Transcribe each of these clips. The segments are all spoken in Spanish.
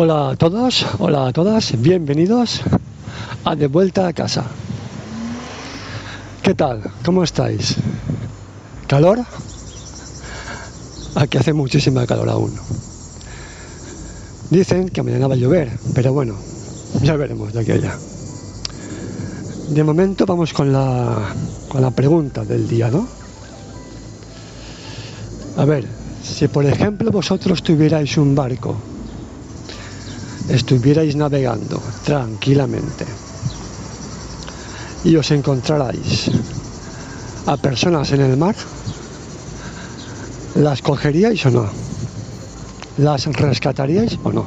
Hola a todos, hola a todas, bienvenidos a De Vuelta a Casa. ¿Qué tal? ¿Cómo estáis? ¿Calor? Aquí hace muchísima calor aún. Dicen que mañana va a llover, pero bueno, ya veremos de aquí a. De momento vamos con la, con la pregunta del día, ¿no? A ver, si por ejemplo vosotros tuvierais un barco estuvierais navegando tranquilamente y os encontrarais a personas en el mar, ¿las cogeríais o no? ¿Las rescataríais o no?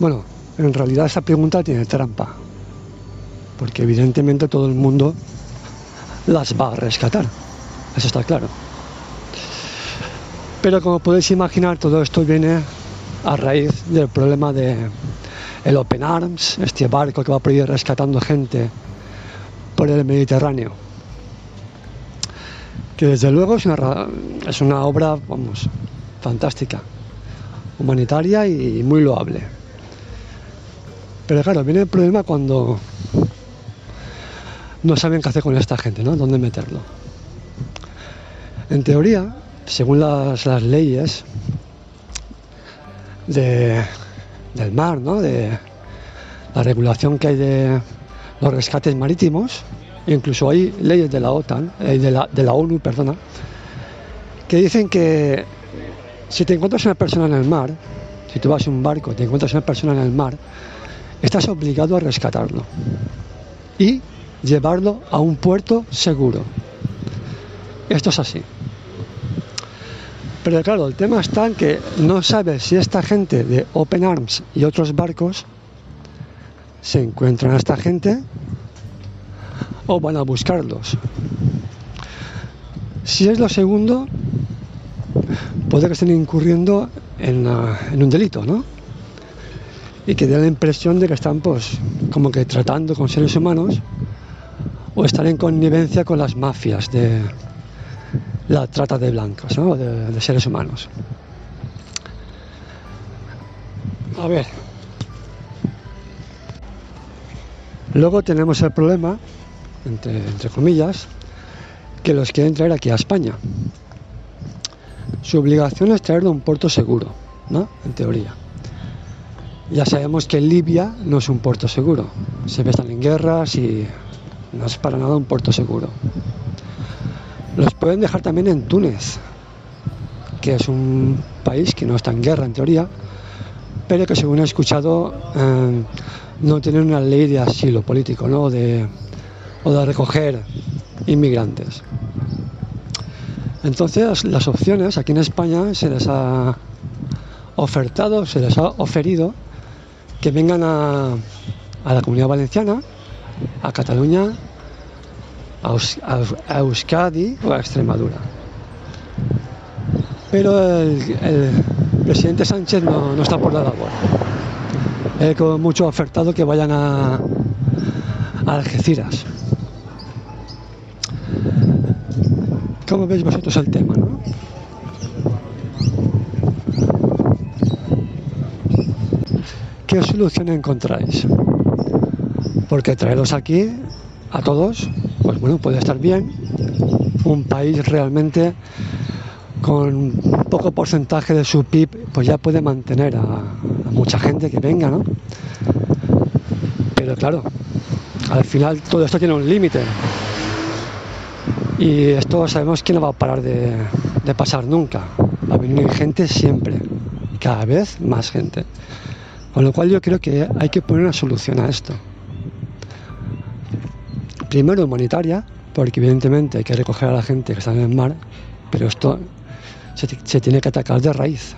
Bueno, en realidad esa pregunta tiene trampa, porque evidentemente todo el mundo las va a rescatar, eso está claro. Pero como podéis imaginar, todo esto viene a raíz del problema de el Open Arms, este barco que va por ir rescatando gente por el Mediterráneo. Que desde luego es una, es una obra, vamos, fantástica, humanitaria y muy loable. Pero claro, viene el problema cuando no saben qué hacer con esta gente, ¿no? ¿Dónde meterlo? En teoría, según las, las leyes, del mar, ¿no? de la regulación que hay de los rescates marítimos, incluso hay leyes de la OTAN, eh, de, la, de la ONU, perdona, que dicen que si te encuentras una persona en el mar, si tú vas en un barco, te encuentras una persona en el mar, estás obligado a rescatarlo y llevarlo a un puerto seguro. Esto es así. Pero claro, el tema está en que no sabes si esta gente de Open Arms y otros barcos se encuentran a esta gente o van a buscarlos. Si es lo segundo, puede que estén incurriendo en, un delito, ¿no? Y que dé la impresión de que están, pues, como que tratando con seres humanos o estar en connivencia con las mafias de, la trata de blancos, ¿no? de, seres humanos. A ver. Luego tenemos el problema, entre, comillas, que los quieren traer aquí a España. Su obligación es traerlo a un puerto seguro, ¿no? En teoría. Ya sabemos que Libia no es un puerto seguro. Se están en guerras y no es para nada un puerto seguro. Los pueden dejar también en Túnez, que es un país que no está en guerra en teoría, pero que según he escuchado eh, no tiene una ley de asilo político ¿no? de, o de recoger inmigrantes. Entonces las opciones aquí en España se les ha ofertado, se les ha oferido que vengan a, a la comunidad valenciana, a Cataluña a, Euskadi o a Extremadura. Pero el, presidente Sánchez no, está por la labor. He con mucho ofertado que vayan a, a Algeciras. ¿Cómo veis vosotros el tema? ¿no? ¿Qué solución encontráis? Porque traerlos aquí a todos pues bueno, puede estar bien. Un país realmente con poco porcentaje de su PIB, pues ya puede mantener a, mucha gente que venga, ¿no? Pero claro, al final todo esto tiene un límite. Y esto sabemos que no va a parar de, de pasar nunca. Va a venir gente siempre, cada vez más gente. Con lo cual yo creo que hay que poner una solución a esto primero humanitaria, porque evidentemente hay que recoger a la gente que está en el mar, pero esto se, tiene que atacar de raíz,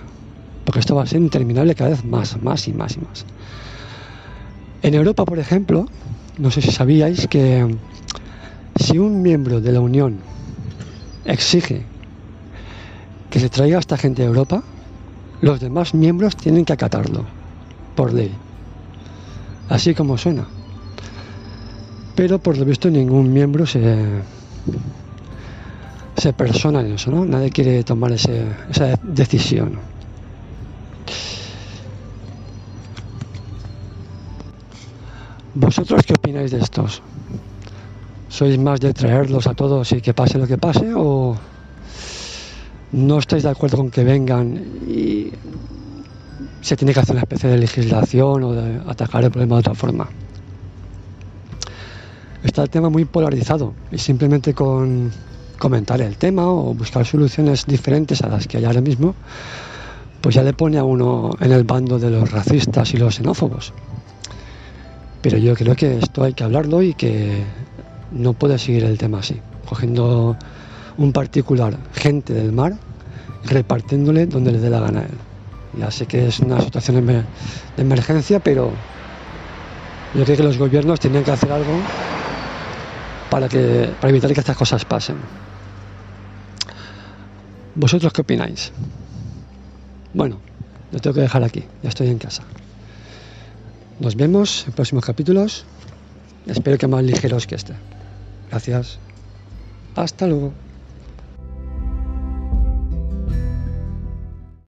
porque esto va a ser interminable cada vez más, más y más y más. En Europa, por ejemplo, no sé si sabíais que si un miembro de la Unión exige que se traiga a esta gente de Europa, los demás miembros tienen que acatarlo, por ley. Así como suena pero por lo visto ningún miembro se, se persona en eso, ¿no? Nadie quiere tomar ese, esa decisión. ¿Vosotros qué opináis de estos? ¿Sois más de traerlos a todos y que pase lo que pase? ¿O no estáis de acuerdo con que vengan y se tiene que hacer una especie de legislación o de atacar el problema de otra forma? Está el tema muy polarizado y simplemente con comentar el tema o buscar soluciones diferentes a las que hay ahora mismo, pues ya le pone a uno en el bando de los racistas y los xenófobos. Pero yo creo que esto hay que hablarlo y que no puede seguir el tema así, cogiendo un particular gente del mar, repartiéndole donde le dé la gana a él. Ya sé que es una situación de emergencia, pero yo creo que los gobiernos tienen que hacer algo para, que, para evitar que estas cosas pasen. ¿Vosotros qué opináis? Bueno, lo tengo que dejar aquí, ya estoy en casa. Nos vemos en próximos capítulos. Espero que más ligeros que este. Gracias. Hasta luego.